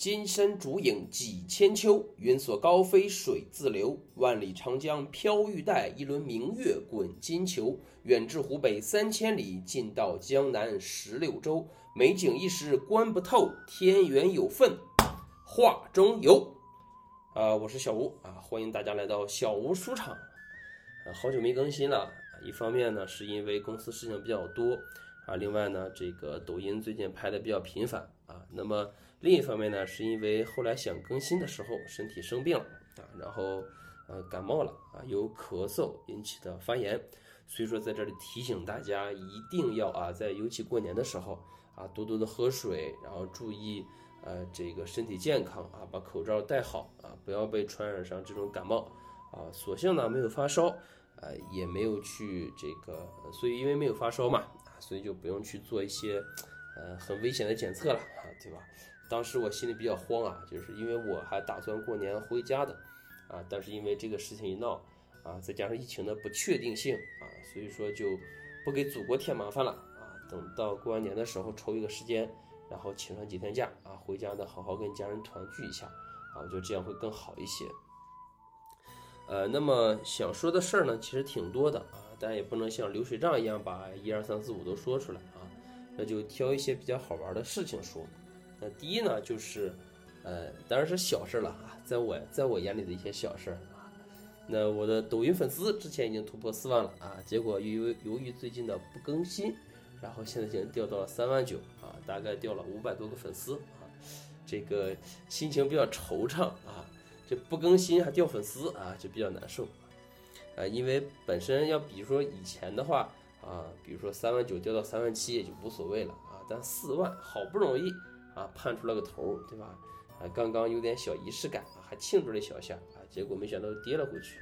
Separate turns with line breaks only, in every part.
金山竹影几千秋，云锁高飞水自流。万里长江飘玉带，一轮明月滚金球。远至湖北三千里，近到江南十六州。美景一时观不透，天缘有份画中游。啊，我是小吴啊，欢迎大家来到小吴书场。啊，好久没更新了，一方面呢是因为公司事情比较多啊，另外呢这个抖音最近拍的比较频繁啊，那么。另一方面呢，是因为后来想更新的时候身体生病了啊，然后呃感冒了啊，有咳嗽引起的发炎，所以说在这里提醒大家一定要啊，在尤其过年的时候啊，多多的喝水，然后注意呃这个身体健康啊，把口罩戴好啊，不要被传染上这种感冒啊。所幸呢没有发烧，呃也没有去这个，所以因为没有发烧嘛，所以就不用去做一些呃很危险的检测了啊，对吧？当时我心里比较慌啊，就是因为我还打算过年回家的，啊，但是因为这个事情一闹，啊，再加上疫情的不确定性啊，所以说就不给祖国添麻烦了啊。等到过完年的时候抽一个时间，然后请上几天假啊，回家呢好好跟家人团聚一下啊，我觉得这样会更好一些。呃，那么想说的事儿呢，其实挺多的啊，但也不能像流水账一样把一二三四五都说出来啊，那就挑一些比较好玩的事情说。那第一呢，就是，呃，当然是小事了啊，在我在我眼里的一些小事啊。那我的抖音粉丝之前已经突破四万了啊，结果由于由于最近的不更新，然后现在已经掉到了三万九啊，大概掉了五百多个粉丝啊，这个心情比较惆怅啊，这不更新还掉粉丝啊，就比较难受啊，因为本身要比如说以前的话啊，比如说三万九掉到三万七也就无所谓了啊，但四万好不容易。啊，盼出了个头，对吧？啊，刚刚有点小仪式感，还庆祝了一小下啊，结果没想到跌了回去。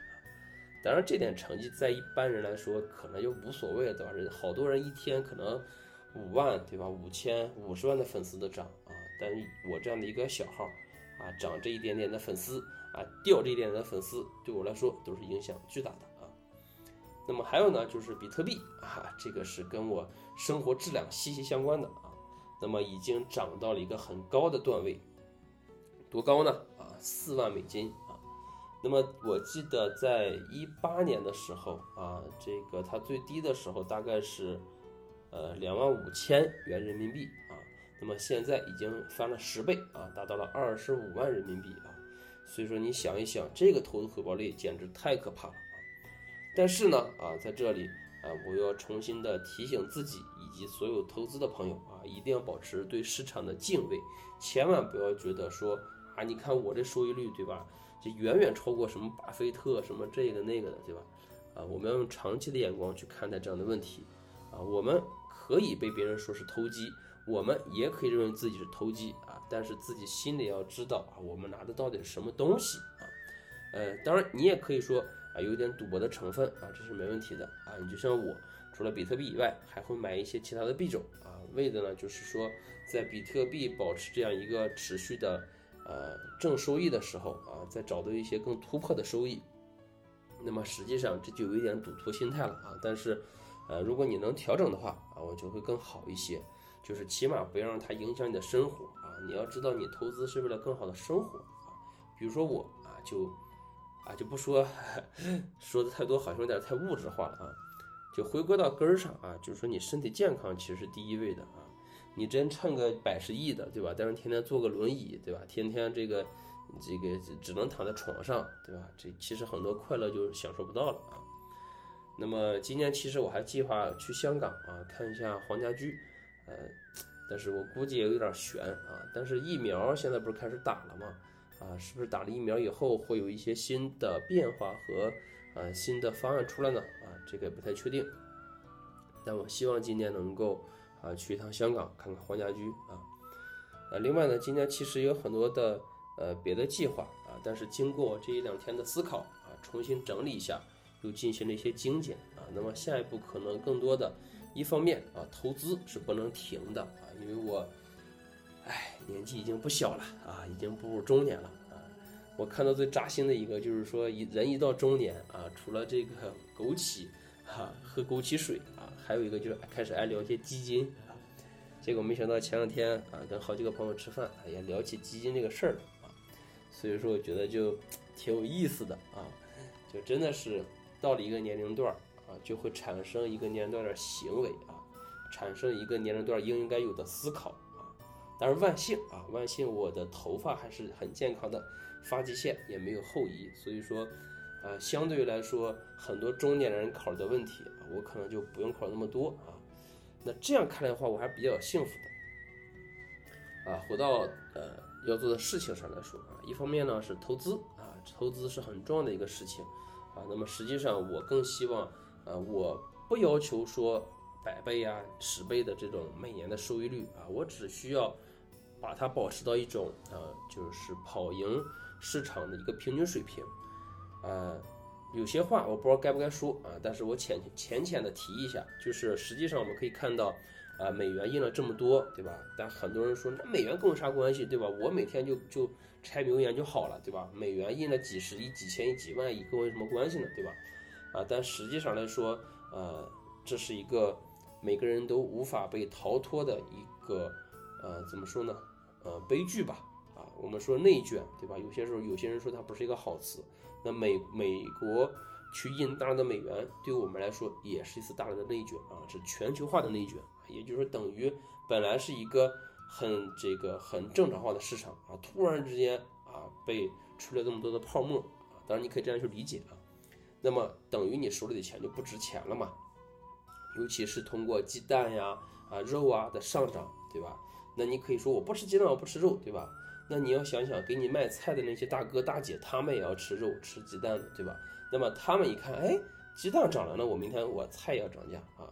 当然，这点成绩在一般人来说可能就无所谓了，对吧？人好多人一天可能五万，对吧？五千、五十万的粉丝都涨啊，但是我这样的一个小号啊，涨这一点点的粉丝啊，掉这一点点的粉丝，对我来说都是影响巨大的啊。那么还有呢，就是比特币啊，这个是跟我生活质量息息相关的啊。那么已经涨到了一个很高的段位，多高呢？啊，四万美金啊。那么我记得在一八年的时候啊，这个它最低的时候大概是呃两万五千元人民币啊。那么现在已经翻了十倍啊，达到了二十五万人民币啊。所以说你想一想，这个投资回报率简直太可怕了啊。但是呢啊，在这里。啊，我要重新的提醒自己以及所有投资的朋友啊，一定要保持对市场的敬畏，千万不要觉得说啊，你看我这收益率对吧，就远远超过什么巴菲特什么这个那个的对吧？啊，我们要用长期的眼光去看待这样的问题啊，我们可以被别人说是投机，我们也可以认为自己是投机啊，但是自己心里要知道啊，我们拿的到底是什么东西啊？呃，当然你也可以说。啊，有点赌博的成分啊，这是没问题的啊。你就像我，除了比特币以外，还会买一些其他的币种啊，为的呢就是说，在比特币保持这样一个持续的呃正收益的时候啊，再找到一些更突破的收益。那么实际上这就有一点赌徒心态了啊。但是，呃，如果你能调整的话啊，我就会更好一些，就是起码不要让它影响你的生活啊。你要知道，你投资是为了更好的生活啊。比如说我啊，就。啊，就不说 说的太多，好像有点太物质化了啊。就回归到根儿上啊，就是说你身体健康其实是第一位的啊。你真趁个百十亿的，对吧？但是天天坐个轮椅，对吧？天天这个这个只能躺在床上，对吧？这其实很多快乐就享受不到了啊。那么今年其实我还计划去香港啊，看一下黄家驹，呃，但是我估计也有点悬啊。但是疫苗现在不是开始打了吗？啊，是不是打了疫苗以后会有一些新的变化和啊新的方案出来呢？这个也不太确定。但我希望今年能够啊去一趟香港看看黄家驹啊。呃，另外呢，今年其实有很多的呃别的计划啊，但是经过这一两天的思考啊，重新整理一下，又进行了一些精简啊。那么下一步可能更多的一方面啊，投资是不能停的啊，因为我。哎，年纪已经不小了啊，已经步入中年了。我看到最扎心的一个就是说，一人一到中年啊，除了这个枸杞，哈，喝枸杞水啊，还有一个就是开始爱聊些基金啊。结果没想到前两天啊，跟好几个朋友吃饭，也聊起基金这个事儿啊，所以说我觉得就挺有意思的啊，就真的是到了一个年龄段啊，就会产生一个年龄段的行为啊，产生一个年龄段应该有的思考。但是万幸啊，万幸我的头发还是很健康的，发际线也没有后移，所以说。啊，相对于来说，很多中年人考虑的问题，我可能就不用考虑那么多啊。那这样看来的话，我还比较幸福的。啊，回到呃要做的事情上来说啊，一方面呢是投资啊，投资是很重要的一个事情啊。那么实际上我更希望，呃，我不要求说百倍啊、十倍的这种每年的收益率啊，我只需要把它保持到一种呃，就是跑赢市场的一个平均水平。呃，有些话我不知道该不该说啊，但是我浅浅浅的提一下，就是实际上我们可以看到，啊，美元印了这么多，对吧？但很多人说，那美元跟我啥关系，对吧？我每天就就拆美元就好了，对吧？美元印了几十亿、几千亿、几万亿，跟我有什么关系呢，对吧？啊，但实际上来说，呃，这是一个每个人都无法被逃脱的一个，呃，怎么说呢？呃，悲剧吧。啊，我们说内卷，对吧？有些时候有些人说它不是一个好词。那美美国去印大量的美元，对我们来说也是一次大量的内卷啊，是全球化的内卷，也就是说等于本来是一个很这个很正常化的市场啊，突然之间啊被出了这么多的泡沫啊，当然你可以这样去理解啊，那么等于你手里的钱就不值钱了嘛，尤其是通过鸡蛋呀啊肉啊的上涨，对吧？那你可以说我不吃鸡蛋，我不吃肉，对吧？那你要想想，给你卖菜的那些大哥大姐，他们也要吃肉、吃鸡蛋的，对吧？那么他们一看，哎，鸡蛋涨了，那我明天我菜要涨价啊，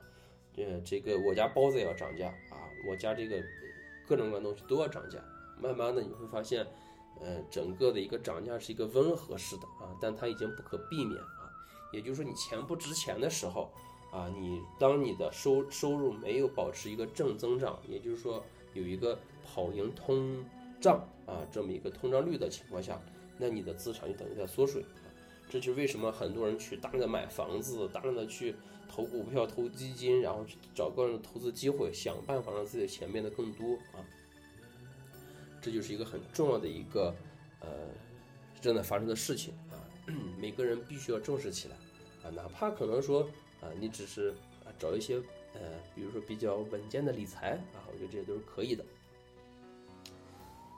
这这个我家包子也要涨价啊，我家这个各种各样东西都要涨价。慢慢的你会发现，呃，整个的一个涨价是一个温和式的啊，但它已经不可避免啊。也就是说，你钱不值钱的时候啊，你当你的收收入没有保持一个正增长，也就是说有一个跑赢通。胀啊，这么一个通胀率的情况下，那你的资产就等于在缩水啊。这就是为什么很多人去大量的买房子，大量的去投股票、投基金，然后去找各种投资机会，想办法让自己的钱变得更多啊。这就是一个很重要的一个呃正在发生的事情啊。每个人必须要重视起来啊，哪怕可能说啊，你只是啊找一些呃，比如说比较稳健的理财啊，我觉得这些都是可以的。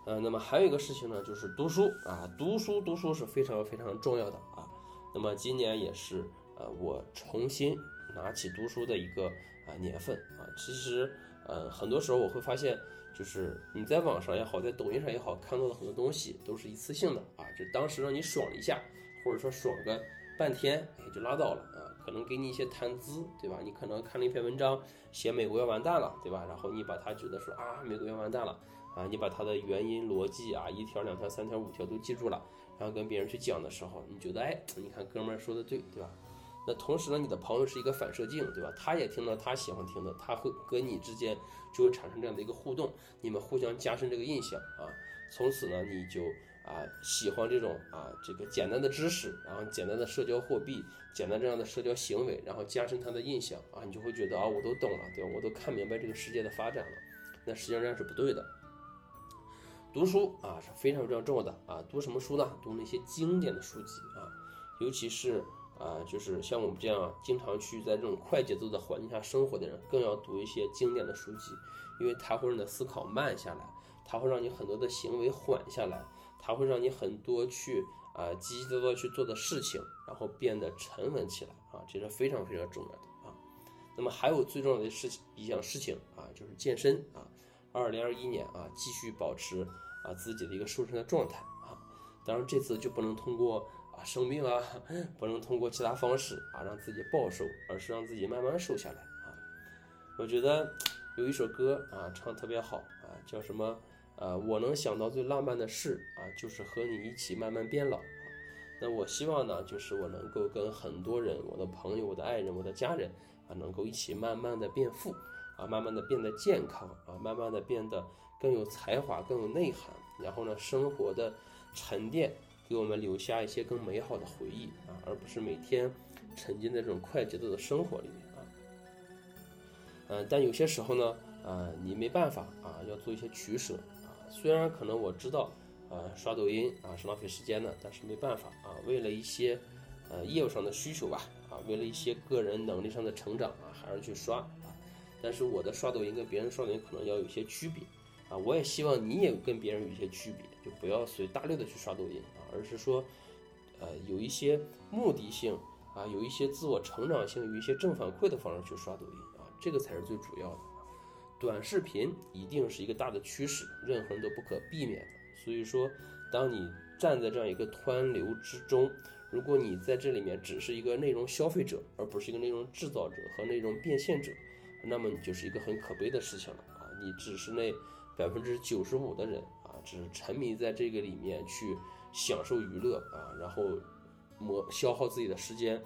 呃，那么还有一个事情呢，就是读书啊，读书读书是非常非常重要的啊。那么今年也是呃，我重新拿起读书的一个啊年份啊。其实呃，很多时候我会发现，就是你在网上也好，在抖音上也好，看到的很多东西都是一次性的啊，就当时让你爽一下，或者说爽个半天，也就拉倒了啊。可能给你一些谈资，对吧？你可能看了一篇文章，写美国要完蛋了，对吧？然后你把它觉得说啊，美国要完蛋了。啊，你把它的原因逻辑啊，一条、两条、三条、五条都记住了，然后跟别人去讲的时候，你觉得哎，你看哥们儿说的对，对吧？那同时呢，你的朋友是一个反射镜，对吧？他也听到他喜欢听的，他会跟你之间就会产生这样的一个互动，你们互相加深这个印象啊。从此呢，你就啊喜欢这种啊这个简单的知识，然后简单的社交货币，简单这样的社交行为，然后加深他的印象啊，你就会觉得啊我都懂了，对吧？我都看明白这个世界的发展了。那实际上这样是不对的。读书啊是非常非常重要的啊，读什么书呢？读那些经典的书籍啊，尤其是啊，就是像我们这样经常去在这种快节奏的环境下生活的人，更要读一些经典的书籍，因为它会让你的思考慢下来，它会让你很多的行为缓下来，它会让你很多去啊积极的去做的事情，然后变得沉稳起来啊，这是非常非常重要的啊。那么还有最重要的事情一项事情啊，就是健身啊。二零二一年啊，继续保持啊自己的一个瘦身的状态啊。当然这次就不能通过啊生病啊，不能通过其他方式啊让自己暴瘦，而是让自己慢慢瘦下来啊。我觉得有一首歌啊唱特别好啊，叫什么？呃，我能想到最浪漫的事啊，就是和你一起慢慢变老。那我希望呢，就是我能够跟很多人，我的朋友、我的爱人、我的家人啊，能够一起慢慢的变富。啊，慢慢的变得健康啊，慢慢的变得更有才华、更有内涵，然后呢，生活的沉淀给我们留下一些更美好的回忆啊，而不是每天沉浸在这种快节奏的生活里面啊。嗯，但有些时候呢，啊，你没办法啊，要做一些取舍。虽然可能我知道，啊，刷抖音啊是浪费时间的，但是没办法啊，为了一些呃业务上的需求吧，啊，为了一些个人能力上的成长啊，还是去刷啊。但是我的刷抖音跟别人刷抖音可能要有些区别啊，我也希望你也跟别人有一些区别，就不要随大流的去刷抖音啊，而是说，呃，有一些目的性啊，有一些自我成长性，有一些正反馈的方式去刷抖音啊，这个才是最主要的。短视频一定是一个大的趋势，任何人都不可避免的。所以说，当你站在这样一个湍流之中，如果你在这里面只是一个内容消费者，而不是一个内容制造者和内容变现者，那么你就是一个很可悲的事情了啊！你只是那百分之九十五的人啊，只是沉迷在这个里面去享受娱乐啊，然后磨消耗自己的时间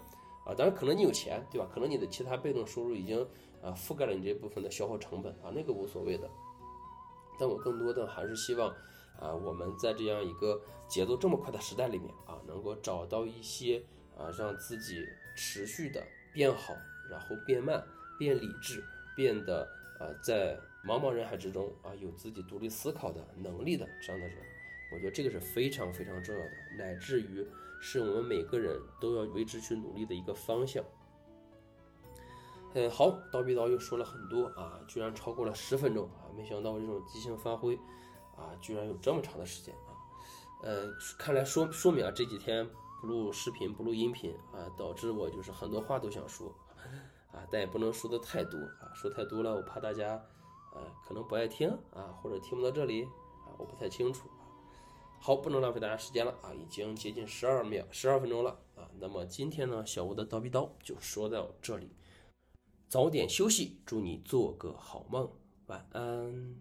啊。当然，可能你有钱，对吧？可能你的其他被动收入已经。啊，覆盖了你这部分的消耗成本啊，那个无所谓的。但我更多的还是希望，啊，我们在这样一个节奏这么快的时代里面啊，能够找到一些啊，让自己持续的变好，然后变慢、变理智、变得啊，在茫茫人海之中啊，有自己独立思考的能力的这样的人。我觉得这个是非常非常重要的，乃至于是我们每个人都要为之去努力的一个方向。嗯，好，叨逼叨又说了很多啊，居然超过了十分钟啊！没想到我这种即兴发挥啊，居然有这么长的时间啊！呃，看来说说明啊，这几天不录视频不录音频啊，导致我就是很多话都想说啊，但也不能说的太多啊，说太多了我怕大家呃可能不爱听啊，或者听不到这里啊，我不太清楚。好，不能浪费大家时间了啊，已经接近十二秒十二分钟了啊，那么今天呢，小吴的叨逼叨就说到这里。早点休息，祝你做个好梦，晚安。